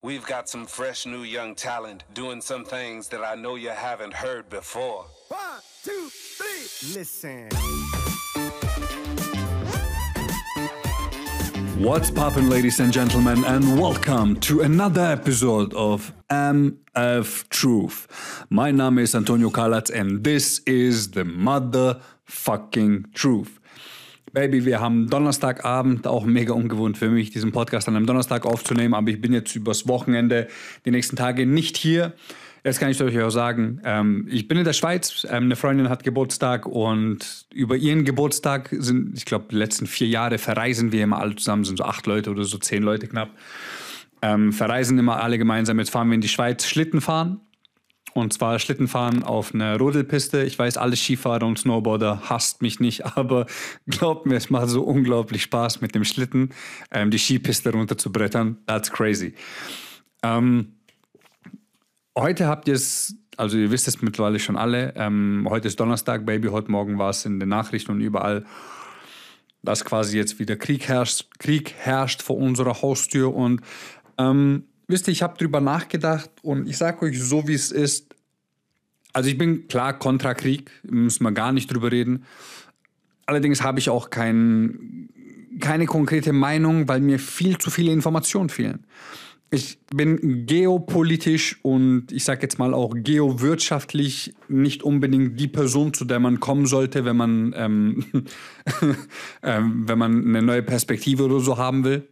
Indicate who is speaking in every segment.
Speaker 1: We've got some fresh new young talent doing some things that I know you haven't heard before.
Speaker 2: One, two, three. Listen.
Speaker 3: What's poppin', ladies and gentlemen, and welcome to another episode of MF Truth. My Name is Antonio Kalatz and this is the motherfucking truth. Baby, wir haben Donnerstagabend, auch mega ungewohnt für mich, diesen Podcast an einem Donnerstag aufzunehmen, aber ich bin jetzt übers Wochenende, die nächsten Tage nicht hier. Jetzt kann ich euch auch sagen, ähm, ich bin in der Schweiz, ähm, eine Freundin hat Geburtstag und über ihren Geburtstag sind, ich glaube, die letzten vier Jahre verreisen wir immer alle zusammen, sind so acht Leute oder so zehn Leute knapp. Ähm, verreisen immer alle gemeinsam. Jetzt fahren wir in die Schweiz Schlitten fahren. Und zwar Schlittenfahren auf einer Rodelpiste. Ich weiß, alle Skifahrer und Snowboarder hasst mich nicht, aber glaubt mir, es macht so unglaublich Spaß mit dem Schlitten, ähm, die Skipiste runterzubrettern. That's crazy. Ähm, heute habt ihr es, also ihr wisst es mittlerweile schon alle, ähm, heute ist Donnerstag, Baby, heute Morgen war es in den Nachrichten und überall, dass quasi jetzt wieder Krieg herrscht, Krieg herrscht vor unserer Haustür und ähm, wisst ihr, ich habe drüber nachgedacht und ich sage euch so, wie es ist. Also ich bin klar kontra Krieg, müssen wir gar nicht drüber reden. Allerdings habe ich auch kein, keine konkrete Meinung, weil mir viel zu viele Informationen fehlen. Ich bin geopolitisch und ich sage jetzt mal auch geowirtschaftlich nicht unbedingt die Person, zu der man kommen sollte, wenn man, ähm, ähm, wenn man eine neue Perspektive oder so haben will.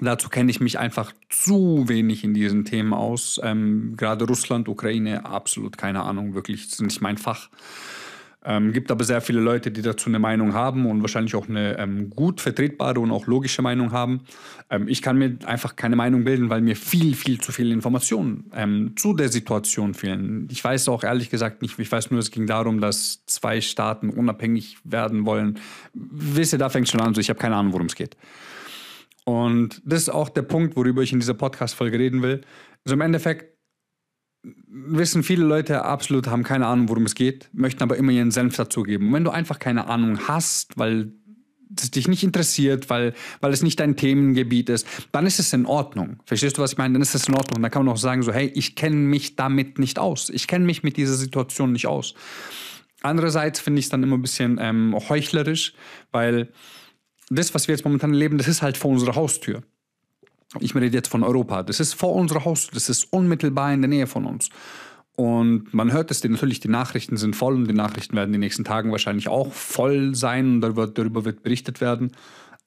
Speaker 3: Dazu kenne ich mich einfach zu wenig in diesen Themen aus. Ähm, gerade Russland, Ukraine, absolut keine Ahnung, wirklich, ist nicht mein Fach. Ähm, gibt aber sehr viele Leute, die dazu eine Meinung haben und wahrscheinlich auch eine ähm, gut vertretbare und auch logische Meinung haben. Ähm, ich kann mir einfach keine Meinung bilden, weil mir viel, viel zu viele Informationen ähm, zu der Situation fehlen. Ich weiß auch ehrlich gesagt nicht, ich weiß nur, es ging darum, dass zwei Staaten unabhängig werden wollen. Wisst ihr, da fängt schon an, so ich habe keine Ahnung, worum es geht. Und das ist auch der Punkt, worüber ich in dieser Podcast-Folge reden will. Also im Endeffekt wissen viele Leute absolut, haben keine Ahnung, worum es geht, möchten aber immer ihren Senf dazugeben. Und wenn du einfach keine Ahnung hast, weil es dich nicht interessiert, weil, weil es nicht dein Themengebiet ist, dann ist es in Ordnung. Verstehst du, was ich meine? Dann ist es in Ordnung. Dann kann man auch sagen, so, hey, ich kenne mich damit nicht aus. Ich kenne mich mit dieser Situation nicht aus. Andererseits finde ich es dann immer ein bisschen ähm, heuchlerisch, weil das, was wir jetzt momentan erleben, das ist halt vor unserer Haustür. Ich rede jetzt von Europa. Das ist vor unserer Haustür. Das ist unmittelbar in der Nähe von uns. Und man hört es, natürlich, die Nachrichten sind voll und die Nachrichten werden in den nächsten Tagen wahrscheinlich auch voll sein und darüber, darüber wird berichtet werden.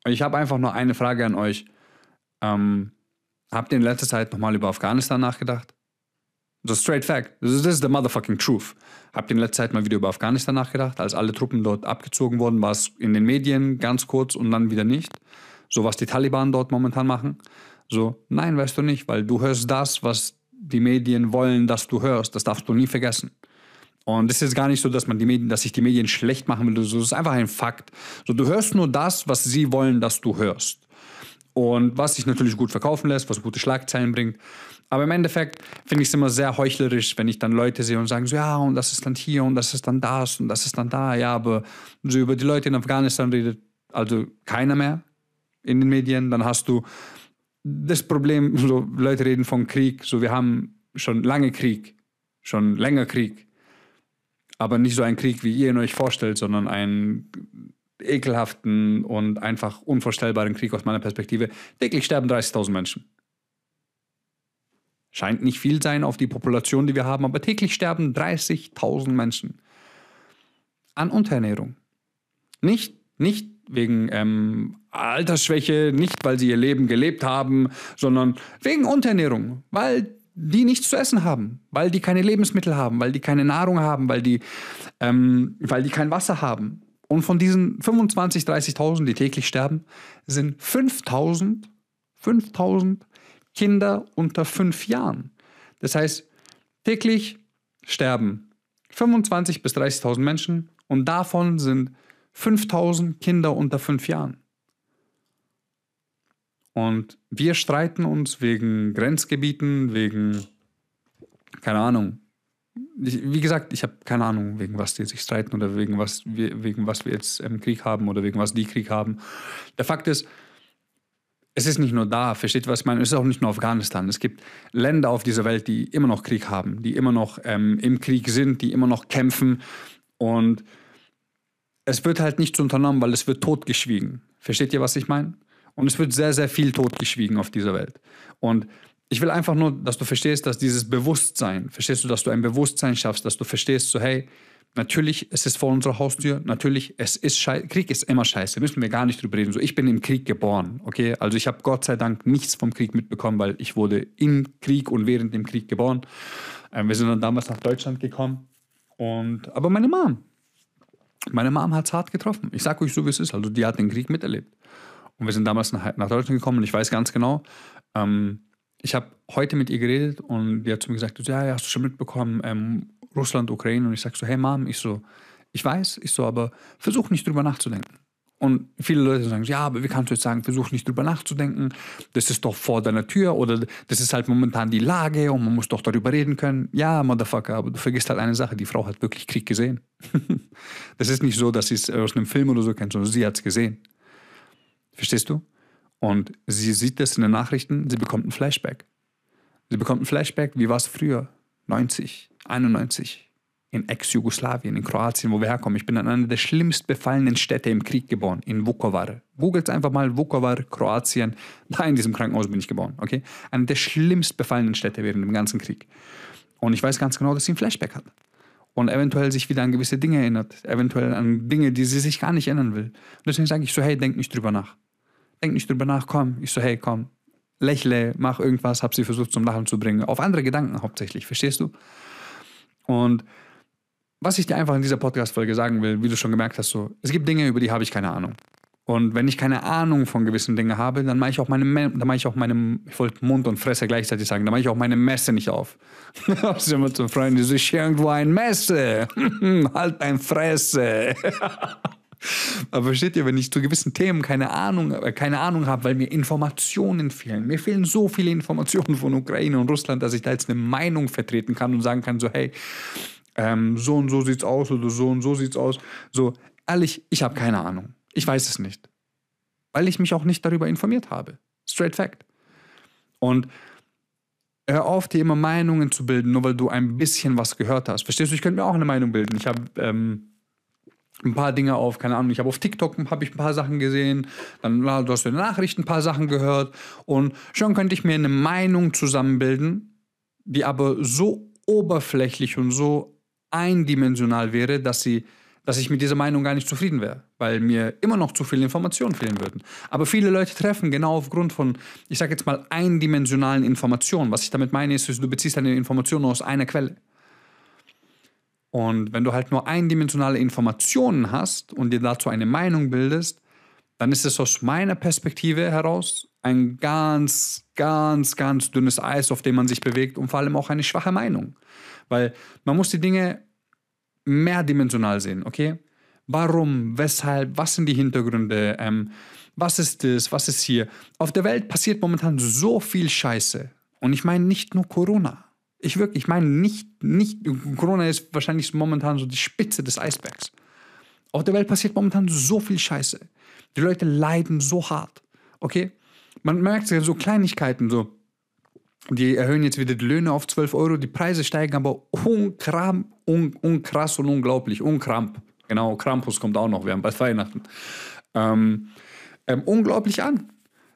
Speaker 3: Ich habe einfach nur eine Frage an euch. Ähm, habt ihr in letzter Zeit nochmal über Afghanistan nachgedacht? So straight fact. This is the motherfucking truth. Habt ihr in letzter Zeit mal wieder über Afghanistan nachgedacht? Als alle Truppen dort abgezogen wurden, war es in den Medien ganz kurz und dann wieder nicht. So was die Taliban dort momentan machen. So, nein, weißt du nicht, weil du hörst das, was die Medien wollen, dass du hörst. Das darfst du nie vergessen. Und es ist gar nicht so, dass man die Medien, dass sich die Medien schlecht machen will. Das ist einfach ein Fakt. So, du hörst nur das, was sie wollen, dass du hörst. Und was sich natürlich gut verkaufen lässt, was gute Schlagzeilen bringt. Aber im Endeffekt finde ich es immer sehr heuchlerisch, wenn ich dann Leute sehe und sagen so, ja, und das ist dann hier und das ist dann das und das ist dann da. Ja, aber so über die Leute in Afghanistan redet also keiner mehr in den Medien. Dann hast du das Problem, so Leute reden von Krieg, so wir haben schon lange Krieg, schon länger Krieg. Aber nicht so ein Krieg, wie ihr ihn euch vorstellt, sondern einen ekelhaften und einfach unvorstellbaren Krieg aus meiner Perspektive. Täglich sterben 30.000 Menschen. Scheint nicht viel sein auf die Population, die wir haben, aber täglich sterben 30.000 Menschen an Unterernährung. Nicht, nicht wegen ähm, Altersschwäche, nicht weil sie ihr Leben gelebt haben, sondern wegen Unterernährung, weil die nichts zu essen haben, weil die keine Lebensmittel haben, weil die keine Nahrung haben, weil die, ähm, weil die kein Wasser haben. Und von diesen 25.000, 30.000, die täglich sterben, sind 5.000, 5.000 Kinder unter fünf Jahren. Das heißt, täglich sterben 25.000 bis 30.000 Menschen und davon sind 5.000 Kinder unter fünf Jahren. Und wir streiten uns wegen Grenzgebieten, wegen, keine Ahnung. wie gesagt, ich habe keine Ahnung, wegen was die sich streiten oder wegen was wir, wegen was wir jetzt im Krieg haben oder wegen was die Krieg haben. Der Fakt ist, es ist nicht nur da, versteht was ich meine? Es ist auch nicht nur Afghanistan. Es gibt Länder auf dieser Welt, die immer noch Krieg haben, die immer noch ähm, im Krieg sind, die immer noch kämpfen. Und es wird halt nichts unternommen, weil es wird totgeschwiegen. Versteht ihr, was ich meine? Und es wird sehr, sehr viel totgeschwiegen auf dieser Welt. Und ich will einfach nur, dass du verstehst, dass dieses Bewusstsein, verstehst du, dass du ein Bewusstsein schaffst, dass du verstehst, so hey, natürlich, es ist vor unserer Haustür, natürlich, es ist scheiße, Krieg ist immer scheiße, müssen wir gar nicht drüber reden. So, ich bin im Krieg geboren, okay? Also ich habe Gott sei Dank nichts vom Krieg mitbekommen, weil ich wurde im Krieg und während dem Krieg geboren. Ähm, wir sind dann damals nach Deutschland gekommen. Und, aber meine Mom, meine Mom hat es hart getroffen. Ich sage euch so, wie es ist. Also die hat den Krieg miterlebt. Und wir sind damals nach, nach Deutschland gekommen und ich weiß ganz genau, ähm, ich habe heute mit ihr geredet und die hat zu mir gesagt, ja, ja, hast du schon mitbekommen, ähm, Russland, Ukraine. Und ich sage so, hey Mom, ich so, ich weiß, ich so, aber versuch nicht drüber nachzudenken. Und viele Leute sagen, ja, aber wie kannst du jetzt sagen, versuch nicht drüber nachzudenken, das ist doch vor deiner Tür oder das ist halt momentan die Lage und man muss doch darüber reden können. Ja, Motherfucker, aber du vergisst halt eine Sache, die Frau hat wirklich Krieg gesehen. das ist nicht so, dass sie es aus einem Film oder so kennt, sondern sie hat es gesehen. Verstehst du? Und sie sieht das in den Nachrichten, sie bekommt ein Flashback. Sie bekommt ein Flashback, wie war es früher? 90, 91, in Ex-Jugoslawien, in Kroatien, wo wir herkommen. Ich bin in einer der schlimmst befallenen Städte im Krieg geboren, in Vukovar. Googelt einfach mal Vukovar, Kroatien. Da in diesem Krankenhaus bin ich geboren, okay? Eine der schlimmst befallenen Städte während dem ganzen Krieg. Und ich weiß ganz genau, dass sie ein Flashback hat. Und eventuell sich wieder an gewisse Dinge erinnert. Eventuell an Dinge, die sie sich gar nicht erinnern will. Und deswegen sage ich so, hey, denk nicht drüber nach. Denk nicht drüber nach, komm. Ich so, hey, komm. Lächle, mach irgendwas, hab sie versucht zum Lachen zu bringen. Auf andere Gedanken hauptsächlich, verstehst du? Und was ich dir einfach in dieser Podcast-Folge sagen will, wie du schon gemerkt hast, so, es gibt Dinge, über die habe ich keine Ahnung. Und wenn ich keine Ahnung von gewissen Dingen habe, dann mache ich auch meine, dann mache ich auch meine, ich wollte Mund und Fresse gleichzeitig sagen, dann mache ich auch meine Messe nicht auf. Ist immer zu Freunden, die sich irgendwo ein Messe. halt dein Fresse. Aber versteht ihr, wenn ich zu gewissen Themen keine Ahnung, äh, keine Ahnung habe, weil mir Informationen fehlen. Mir fehlen so viele Informationen von Ukraine und Russland, dass ich da jetzt eine Meinung vertreten kann und sagen kann, so hey, ähm, so und so sieht's aus oder so und so sieht's aus. So, ehrlich, ich habe keine Ahnung. Ich weiß es nicht. Weil ich mich auch nicht darüber informiert habe. Straight fact. Und hör auf, dir immer Meinungen zu bilden, nur weil du ein bisschen was gehört hast. Verstehst du? Ich könnte mir auch eine Meinung bilden. Ich habe ähm, ein paar Dinge auf, keine Ahnung, ich habe auf TikTok habe ich ein paar Sachen gesehen, dann hast du in den Nachrichten ein paar Sachen gehört und schon könnte ich mir eine Meinung zusammenbilden, die aber so oberflächlich und so eindimensional wäre, dass sie dass ich mit dieser Meinung gar nicht zufrieden wäre, weil mir immer noch zu viele Informationen fehlen würden. Aber viele Leute treffen genau aufgrund von, ich sage jetzt mal, eindimensionalen Informationen. Was ich damit meine, ist, du beziehst deine Informationen aus einer Quelle. Und wenn du halt nur eindimensionale Informationen hast und dir dazu eine Meinung bildest, dann ist es aus meiner Perspektive heraus ein ganz, ganz, ganz dünnes Eis, auf dem man sich bewegt und vor allem auch eine schwache Meinung. Weil man muss die Dinge mehrdimensional sehen, okay? Warum, weshalb, was sind die Hintergründe, ähm, was ist das, was ist hier? Auf der Welt passiert momentan so viel Scheiße. Und ich meine nicht nur Corona. Ich wirklich, ich meine nicht, nicht, Corona ist wahrscheinlich momentan so die Spitze des Eisbergs. Auf der Welt passiert momentan so viel Scheiße. Die Leute leiden so hart. Okay? Man merkt so Kleinigkeiten, so. Die erhöhen jetzt wieder die Löhne auf 12 Euro, die Preise steigen aber unkram, un, unkrass und unglaublich. Unkramp. Genau, Krampus kommt auch noch, wir haben bald Weihnachten. Ähm, ähm, unglaublich an.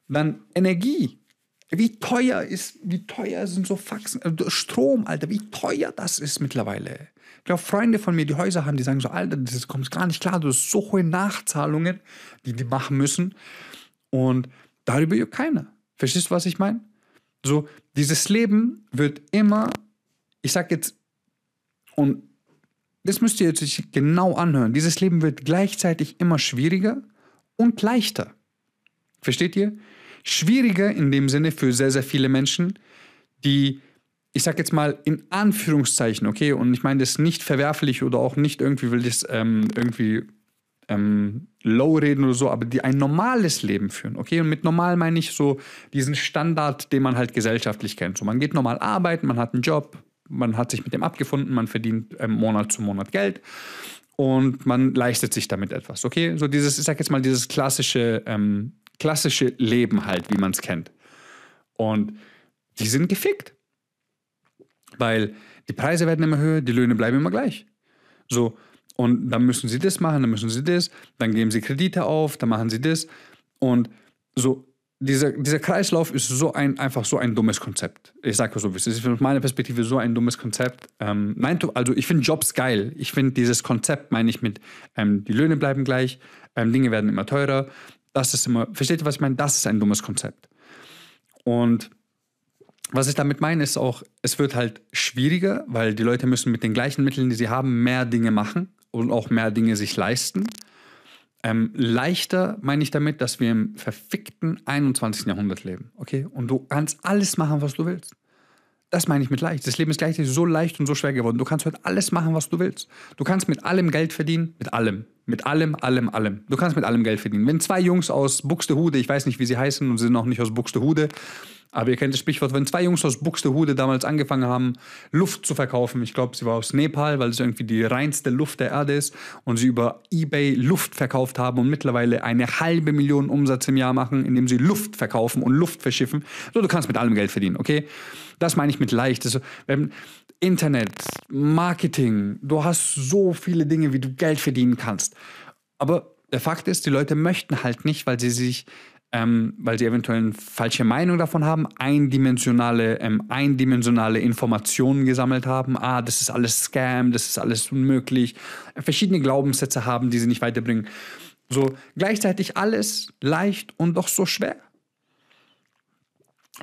Speaker 3: Dann Energie. Wie teuer ist, wie teuer sind so Faxen, also Strom, Alter, wie teuer das ist mittlerweile. Ich glaube, Freunde von mir, die Häuser haben, die sagen so, Alter, das kommt gar nicht klar, du hast so hohe Nachzahlungen, die die machen müssen. Und darüber juckt keiner. Verstehst du, was ich meine? So, dieses Leben wird immer, ich sag jetzt, und das müsst ihr jetzt genau anhören, dieses Leben wird gleichzeitig immer schwieriger und leichter. Versteht ihr? Schwieriger in dem Sinne für sehr, sehr viele Menschen, die, ich sag jetzt mal in Anführungszeichen, okay, und ich meine das nicht verwerflich oder auch nicht irgendwie will das ähm, irgendwie ähm, low reden oder so, aber die ein normales Leben führen, okay? Und mit normal meine ich so diesen Standard, den man halt gesellschaftlich kennt. So, man geht normal arbeiten, man hat einen Job, man hat sich mit dem abgefunden, man verdient ähm, Monat zu Monat Geld und man leistet sich damit etwas, okay? So dieses, ich sag jetzt mal, dieses klassische, ähm, klassische Leben halt, wie man es kennt. Und die sind gefickt. Weil die Preise werden immer höher, die Löhne bleiben immer gleich. So, und dann müssen sie das machen, dann müssen sie das, dann geben sie Kredite auf, dann machen sie das. Und so, dieser, dieser Kreislauf ist so ein, einfach so ein dummes Konzept. Ich sage so, es ist aus meiner Perspektive so ein dummes Konzept. Ähm, nein, also ich finde Jobs geil. Ich finde dieses Konzept, meine ich mit, ähm, die Löhne bleiben gleich, ähm, Dinge werden immer teurer. Das ist immer, versteht ihr, was ich meine? Das ist ein dummes Konzept. Und was ich damit meine, ist auch, es wird halt schwieriger, weil die Leute müssen mit den gleichen Mitteln, die sie haben, mehr Dinge machen und auch mehr Dinge sich leisten. Ähm, leichter meine ich damit, dass wir im verfickten 21. Jahrhundert leben. Okay? Und du kannst alles machen, was du willst. Das meine ich mit leicht. Das Leben ist gleichzeitig so leicht und so schwer geworden. Du kannst heute alles machen, was du willst. Du kannst mit allem Geld verdienen, mit allem. Mit allem, allem, allem. Du kannst mit allem Geld verdienen. Wenn zwei Jungs aus Buxtehude, ich weiß nicht, wie sie heißen und sie sind auch nicht aus Buxtehude, aber ihr kennt das Sprichwort, wenn zwei Jungs aus Buxtehude damals angefangen haben, Luft zu verkaufen, ich glaube, sie war aus Nepal, weil es irgendwie die reinste Luft der Erde ist, und sie über Ebay Luft verkauft haben und mittlerweile eine halbe Million Umsatz im Jahr machen, indem sie Luft verkaufen und Luft verschiffen. So, du kannst mit allem Geld verdienen, okay? Das meine ich mit leicht. Also, Internet, Marketing, du hast so viele Dinge, wie du Geld verdienen kannst. Aber der Fakt ist, die Leute möchten halt nicht, weil sie sich ähm, weil sie eventuell eine falsche Meinung davon haben, eindimensionale, ähm, eindimensionale Informationen gesammelt haben. Ah, das ist alles Scam, das ist alles unmöglich. Verschiedene Glaubenssätze haben, die sie nicht weiterbringen. So gleichzeitig alles leicht und doch so schwer.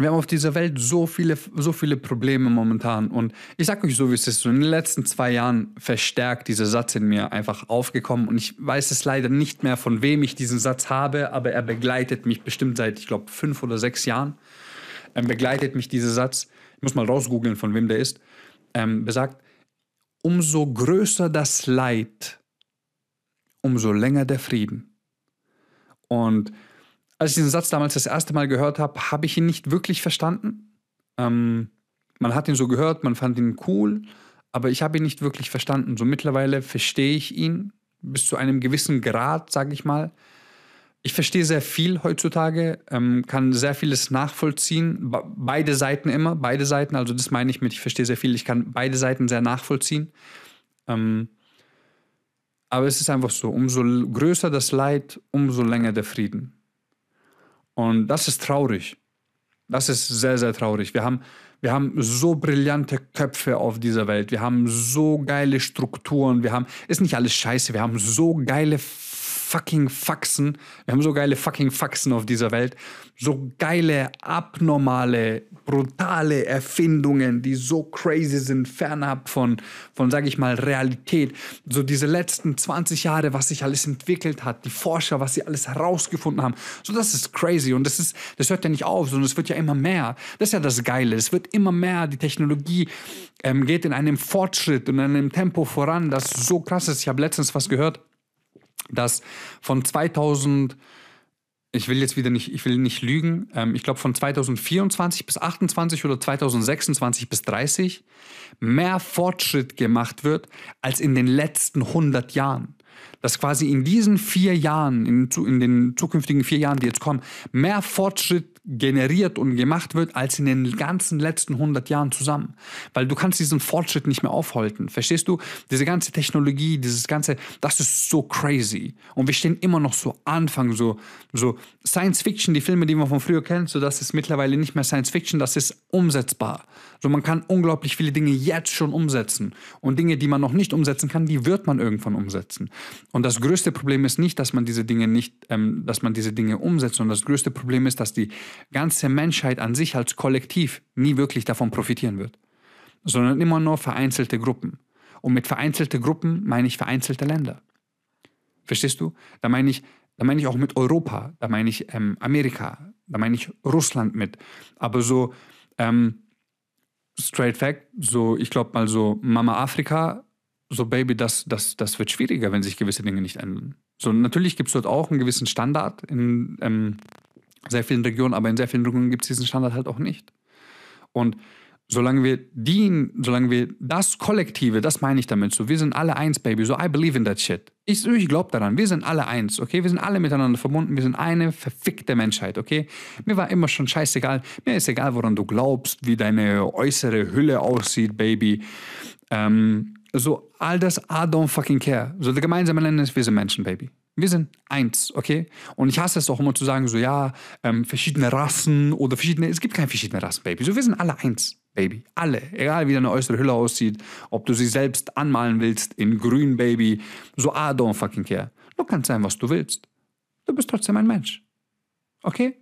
Speaker 3: Wir haben auf dieser Welt so viele, so viele Probleme momentan. Und ich sage euch so, wie es ist. So in den letzten zwei Jahren verstärkt dieser Satz in mir einfach aufgekommen. Und ich weiß es leider nicht mehr, von wem ich diesen Satz habe, aber er begleitet mich bestimmt seit, ich glaube, fünf oder sechs Jahren. Ähm, begleitet mich dieser Satz. Ich muss mal rausgoogeln, von wem der ist. Ähm, besagt, umso größer das Leid, umso länger der Frieden. Und als ich diesen Satz damals das erste Mal gehört habe, habe ich ihn nicht wirklich verstanden. Ähm, man hat ihn so gehört, man fand ihn cool, aber ich habe ihn nicht wirklich verstanden. So mittlerweile verstehe ich ihn bis zu einem gewissen Grad, sage ich mal. Ich verstehe sehr viel heutzutage, ähm, kann sehr vieles nachvollziehen. Beide Seiten immer, beide Seiten, also das meine ich mit, ich verstehe sehr viel, ich kann beide Seiten sehr nachvollziehen. Ähm, aber es ist einfach so, umso größer das Leid, umso länger der Frieden. Und das ist traurig. Das ist sehr, sehr traurig. Wir haben, wir haben so brillante Köpfe auf dieser Welt. Wir haben so geile Strukturen. Wir haben, ist nicht alles scheiße. Wir haben so geile fucking Faxen. Wir haben so geile fucking Faxen auf dieser Welt. So geile, abnormale, brutale Erfindungen, die so crazy sind, fernab von, von sage ich mal, Realität. So diese letzten 20 Jahre, was sich alles entwickelt hat, die Forscher, was sie alles herausgefunden haben. So, das ist crazy und das, ist, das hört ja nicht auf, sondern es wird ja immer mehr. Das ist ja das Geile. Es wird immer mehr. Die Technologie ähm, geht in einem Fortschritt und in einem Tempo voran, das so krass ist. Ich habe letztens was gehört dass von 2000, ich will jetzt wieder nicht, ich will nicht lügen, ähm, ich glaube von 2024 bis 28 oder 2026 bis 30 mehr Fortschritt gemacht wird als in den letzten 100 Jahren. Dass quasi in diesen vier Jahren, in, in, den zukünftigen vier Jahren, die jetzt kommen, mehr Fortschritt generiert und gemacht wird als in den ganzen letzten 100 Jahren zusammen. Weil du kannst diesen Fortschritt nicht mehr aufhalten. Verstehst du? Diese ganze Technologie, dieses ganze, das ist so crazy. Und wir stehen immer noch so Anfang, so, so Science Fiction, die Filme, die man von früher kennt, so das ist mittlerweile nicht mehr Science Fiction, das ist umsetzbar. So man kann unglaublich viele Dinge jetzt schon umsetzen. Und Dinge, die man noch nicht umsetzen kann, die wird man irgendwann umsetzen. Und das größte Problem ist nicht, dass man diese Dinge nicht, ähm, dass man diese Dinge umsetzt, Und das größte Problem ist, dass die ganze Menschheit an sich als Kollektiv nie wirklich davon profitieren wird, sondern immer nur vereinzelte Gruppen. Und mit vereinzelte Gruppen meine ich vereinzelte Länder. Verstehst du? Da meine ich, da meine ich auch mit Europa, da meine ich ähm, Amerika, da meine ich Russland mit. Aber so ähm, straight fact, so ich glaube mal so Mama Afrika, so Baby, das, das, das wird schwieriger, wenn sich gewisse Dinge nicht ändern. So natürlich gibt es dort auch einen gewissen Standard in ähm, sehr vielen Regionen, aber in sehr vielen Regionen gibt es diesen Standard halt auch nicht. Und solange wir die, solange wir das Kollektive, das meine ich damit so, wir sind alle eins, Baby, so I believe in that shit. Ich, ich glaube daran, wir sind alle eins, okay? Wir sind alle miteinander verbunden, wir sind eine verfickte Menschheit, okay? Mir war immer schon scheißegal, mir ist egal, woran du glaubst, wie deine äußere Hülle aussieht, Baby. Ähm, so, all das, I don't fucking care. So, der gemeinsame Nenner ist, wir sind Menschen, Baby. Wir sind eins, okay? Und ich hasse es auch immer zu sagen, so, ja, ähm, verschiedene Rassen oder verschiedene, es gibt keine verschiedene Rassen, Baby. So, wir sind alle eins. Baby. Alle. Egal wie deine äußere Hülle aussieht, ob du sie selbst anmalen willst in grün, Baby. So, I don't fucking care. Du kannst sein, was du willst. Du bist trotzdem ein Mensch. Okay?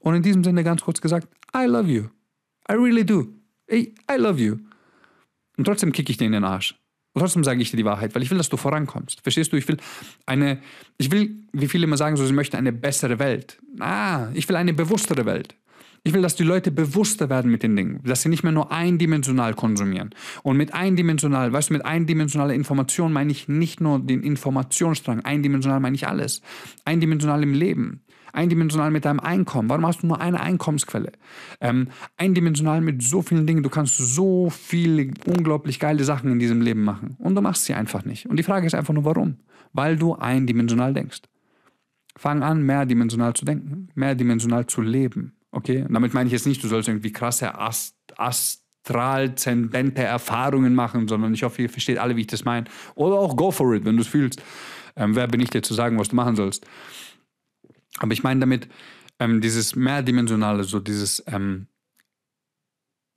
Speaker 3: Und in diesem Sinne ganz kurz gesagt, I love you. I really do. I, I love you. Und trotzdem kicke ich dir in den Arsch. Und trotzdem sage ich dir die Wahrheit, weil ich will, dass du vorankommst. Verstehst du? Ich will eine, ich will, wie viele immer sagen, so, sie möchten eine bessere Welt. Ah, ich will eine bewusstere Welt. Ich will, dass die Leute bewusster werden mit den Dingen, dass sie nicht mehr nur eindimensional konsumieren. Und mit eindimensional, weißt du, mit eindimensionaler Information meine ich nicht nur den Informationsstrang, eindimensional meine ich alles. Eindimensional im Leben, eindimensional mit deinem Einkommen. Warum hast du nur eine Einkommensquelle? Ähm, eindimensional mit so vielen Dingen. Du kannst so viele unglaublich geile Sachen in diesem Leben machen. Und du machst sie einfach nicht. Und die Frage ist einfach nur, warum? Weil du eindimensional denkst. Fang an, mehrdimensional zu denken, mehrdimensional zu leben. Okay, und damit meine ich jetzt nicht, du sollst irgendwie krasse Ast astralzendente Erfahrungen machen, sondern ich hoffe, ihr versteht alle, wie ich das meine. Oder auch go for it, wenn du es fühlst. Ähm, wer bin ich dir zu sagen, was du machen sollst? Aber ich meine damit ähm, dieses mehrdimensionale, so dieses ähm,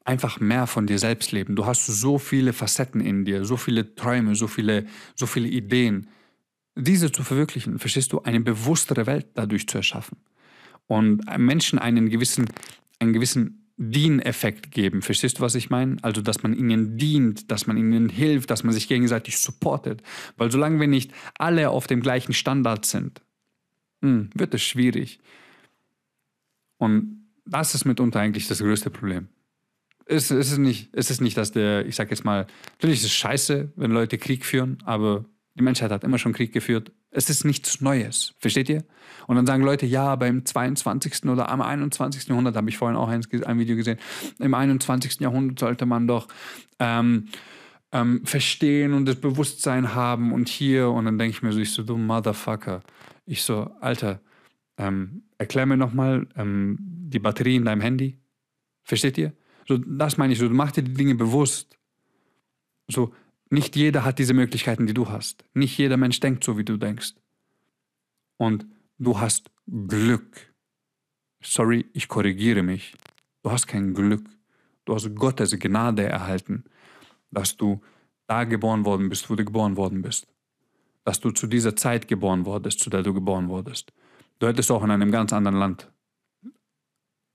Speaker 3: einfach mehr von dir selbst leben. Du hast so viele Facetten in dir, so viele Träume, so viele, so viele Ideen. Diese zu verwirklichen, verstehst du, eine bewusstere Welt dadurch zu erschaffen und Menschen einen gewissen, einen gewissen Dieneffekt geben. Verstehst du, was ich meine? Also, dass man ihnen dient, dass man ihnen hilft, dass man sich gegenseitig supportet. Weil solange wir nicht alle auf dem gleichen Standard sind, hm, wird es schwierig. Und das ist mitunter eigentlich das größte Problem. Es, es, ist nicht, es ist nicht, dass der, ich sag jetzt mal, natürlich ist es scheiße, wenn Leute Krieg führen, aber die Menschheit hat immer schon Krieg geführt. Es ist nichts Neues. Versteht ihr? Und dann sagen Leute, ja, beim 22. oder am 21. Jahrhundert, habe ich vorhin auch ein, ein, Video gesehen, im 21. Jahrhundert sollte man doch ähm, ähm, verstehen und das Bewusstsein haben und hier. Und dann denke ich mir so, ich so, du Motherfucker. Ich so, Alter, ähm, erklär mir nochmal ähm, die Batterie in deinem Handy. Versteht ihr? So, das meine ich so, mach dir die Dinge bewusst. So, nicht jeder hat diese Möglichkeiten, die du hast. Nicht jeder Mensch denkt so, wie du denkst. Und du hast Glück. Sorry, ich korrigiere mich. Du hast kein Glück. Du hast Gottes Gnade erhalten, dass du da geboren worden bist, wo du geboren worden bist. Dass du zu dieser Zeit geboren wurdest, zu der du geboren wurdest. Du hättest auch in einem ganz anderen Land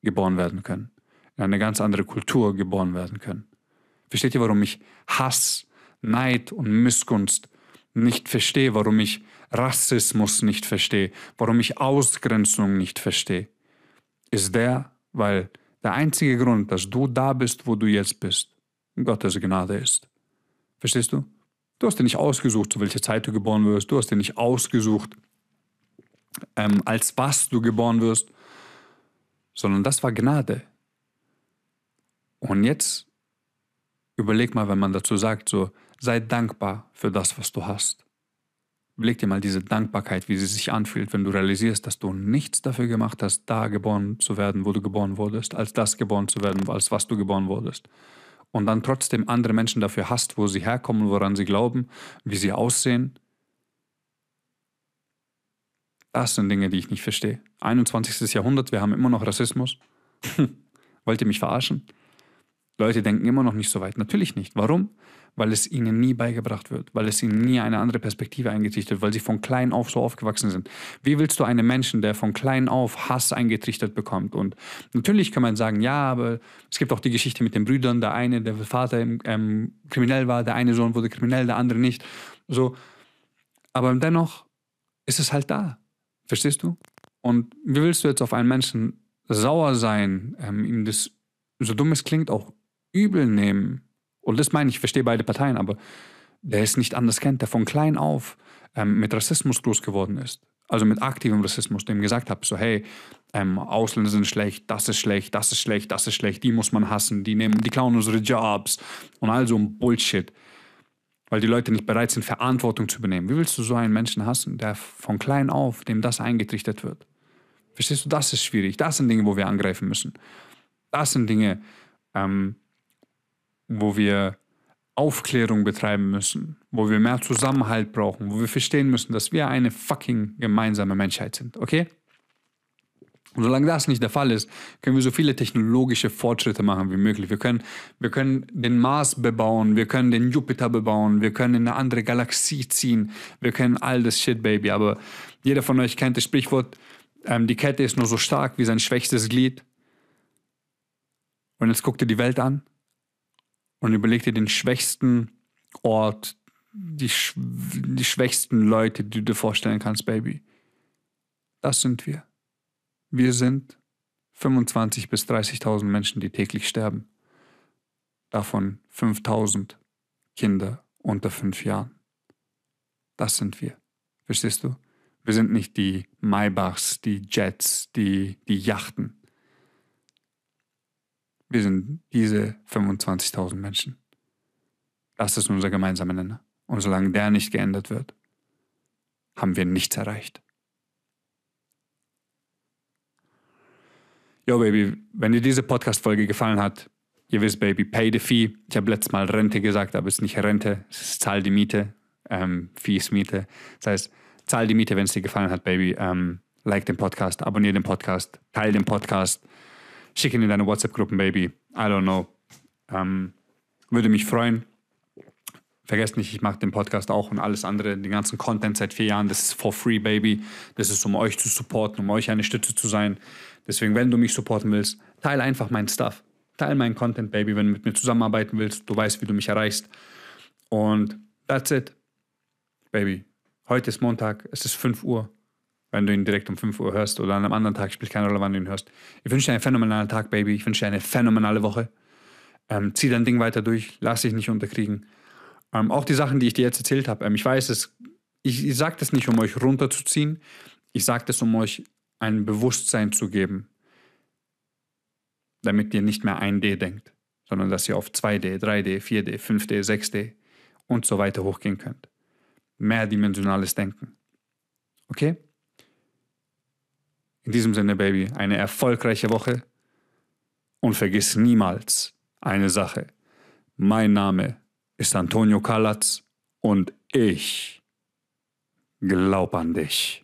Speaker 3: geboren werden können. In eine ganz andere Kultur geboren werden können. Versteht ihr, warum ich Hass Neid und Missgunst nicht verstehe, warum ich Rassismus nicht verstehe, warum ich Ausgrenzung nicht verstehe, ist der, weil der einzige Grund, dass du da bist, wo du jetzt bist, Gottes Gnade ist. Verstehst du? Du hast dir nicht ausgesucht, zu welcher Zeit du geboren wirst. Du hast dir nicht ausgesucht, ähm, als was du geboren wirst, sondern das war Gnade. Und jetzt überleg mal, wenn man dazu sagt, so, Sei dankbar für das, was du hast. Überleg dir mal diese Dankbarkeit, wie sie sich anfühlt, wenn du realisierst, dass du nichts dafür gemacht hast, da geboren zu werden, wo du geboren wurdest, als das geboren zu werden, als was du geboren wurdest. Und dann trotzdem andere Menschen dafür hast, wo sie herkommen, woran sie glauben, wie sie aussehen. Das sind Dinge, die ich nicht verstehe. 21. Jahrhundert, wir haben immer noch Rassismus. Wollt ihr mich verarschen? Leute denken immer noch nicht so weit. Natürlich nicht. Warum? Weil es ihnen nie beigebracht wird, weil es ihnen nie eine andere Perspektive eingetrichtert weil sie von klein auf so aufgewachsen sind. Wie willst du einen Menschen, der von klein auf Hass eingetrichtert bekommt? Und natürlich kann man sagen, ja, aber es gibt auch die Geschichte mit den Brüdern, der eine, der Vater ähm, kriminell war, der eine Sohn wurde kriminell, der andere nicht. So, aber dennoch ist es halt da. Verstehst du? Und wie willst du jetzt auf einen Menschen sauer sein, ähm, ihm das, so dumm es klingt, auch übel nehmen? Und das meine ich, ich verstehe beide Parteien, aber der es nicht anders kennt, der von klein auf ähm, mit Rassismus groß geworden ist. also mit aktivem Rassismus, dem gesagt habe, so hey, ähm, Ausländer sind schlecht, das ist schlecht, das ist schlecht, das ist schlecht, die muss man hassen, die nehmen, die klauen unsere Jobs und all so ein Bullshit, weil die Leute nicht bereit sind, Verantwortung zu übernehmen. Wie willst du so einen Menschen hassen, der von klein auf, dem das eingetrichtert wird? Verstehst du, das ist schwierig. Das sind Dinge, wo wir angreifen müssen. Das sind Dinge, ähm, wo wir Aufklärung betreiben müssen, wo wir mehr Zusammenhalt brauchen, wo wir verstehen müssen, dass wir eine fucking gemeinsame Menschheit sind, okay? Und solange das nicht der Fall ist, können wir so viele technologische Fortschritte machen wie möglich. Wir können, wir können den Mars bebauen, wir können den Jupiter bebauen, wir können in eine andere Galaxie ziehen, wir können all das Shit, Baby. Aber jeder von euch kennt das Sprichwort, ähm, die Kette ist nur so stark wie sein schwächstes Glied. Und jetzt guckt ihr die Welt an und überleg dir den schwächsten Ort, die, die schwächsten Leute, die du dir vorstellen kannst, Baby. Das sind wir. Wir sind 25.000 bis 30.000 Menschen, die täglich sterben. Davon 5.000 Kinder unter fünf Jahren. Das sind wir. Verstehst du? Wir sind nicht die Maybachs, die Jets, die, die Yachten. Wir sind diese 25.000 Menschen. Das ist unser gemeinsamer Nenner. Und solange der nicht geändert wird, haben wir nichts erreicht. Yo, Baby, wenn dir diese Podcast-Folge gefallen hat, ihr wisst, Baby, pay the fee. Ich habe letztes Mal Rente gesagt, aber es ist nicht Rente, es ist zahl die Miete. Ähm, Fee ist Miete. Das heißt, zahl die Miete, wenn es dir gefallen hat, Baby. Ähm, like den Podcast, abonniere den Podcast, teile den Podcast Schick ihn in deine WhatsApp-Gruppen, Baby. I don't know. Ähm, würde mich freuen. Vergesst nicht, ich mache den Podcast auch und alles andere, den ganzen Content seit vier Jahren. Das ist for free, Baby. Das ist, um euch zu supporten, um euch eine Stütze zu sein. Deswegen, wenn du mich supporten willst, teile einfach meinen Stuff. Teile meinen Content, Baby, wenn du mit mir zusammenarbeiten willst. Du weißt, wie du mich erreichst. Und that's it. Baby, heute ist Montag, es ist 5 Uhr wenn du ihn direkt um 5 Uhr hörst oder an einem anderen Tag, spielt keine Rolle, wann du ihn hörst. Ich wünsche dir einen phänomenalen Tag, Baby. Ich wünsche dir eine phänomenale Woche. Ähm, zieh dein Ding weiter durch, lass dich nicht unterkriegen. Ähm, auch die Sachen, die ich dir jetzt erzählt habe, ähm, ich weiß, es, ich, ich sage das nicht, um euch runterzuziehen. Ich sage das, um euch ein Bewusstsein zu geben, damit ihr nicht mehr 1D denkt, sondern dass ihr auf 2D, 3D, 4D, 5D, 6D und so weiter hochgehen könnt. Mehrdimensionales Denken. Okay? In diesem Sinne, Baby, eine erfolgreiche Woche und vergiss niemals eine Sache. Mein Name ist Antonio Kalatz und ich glaub an dich.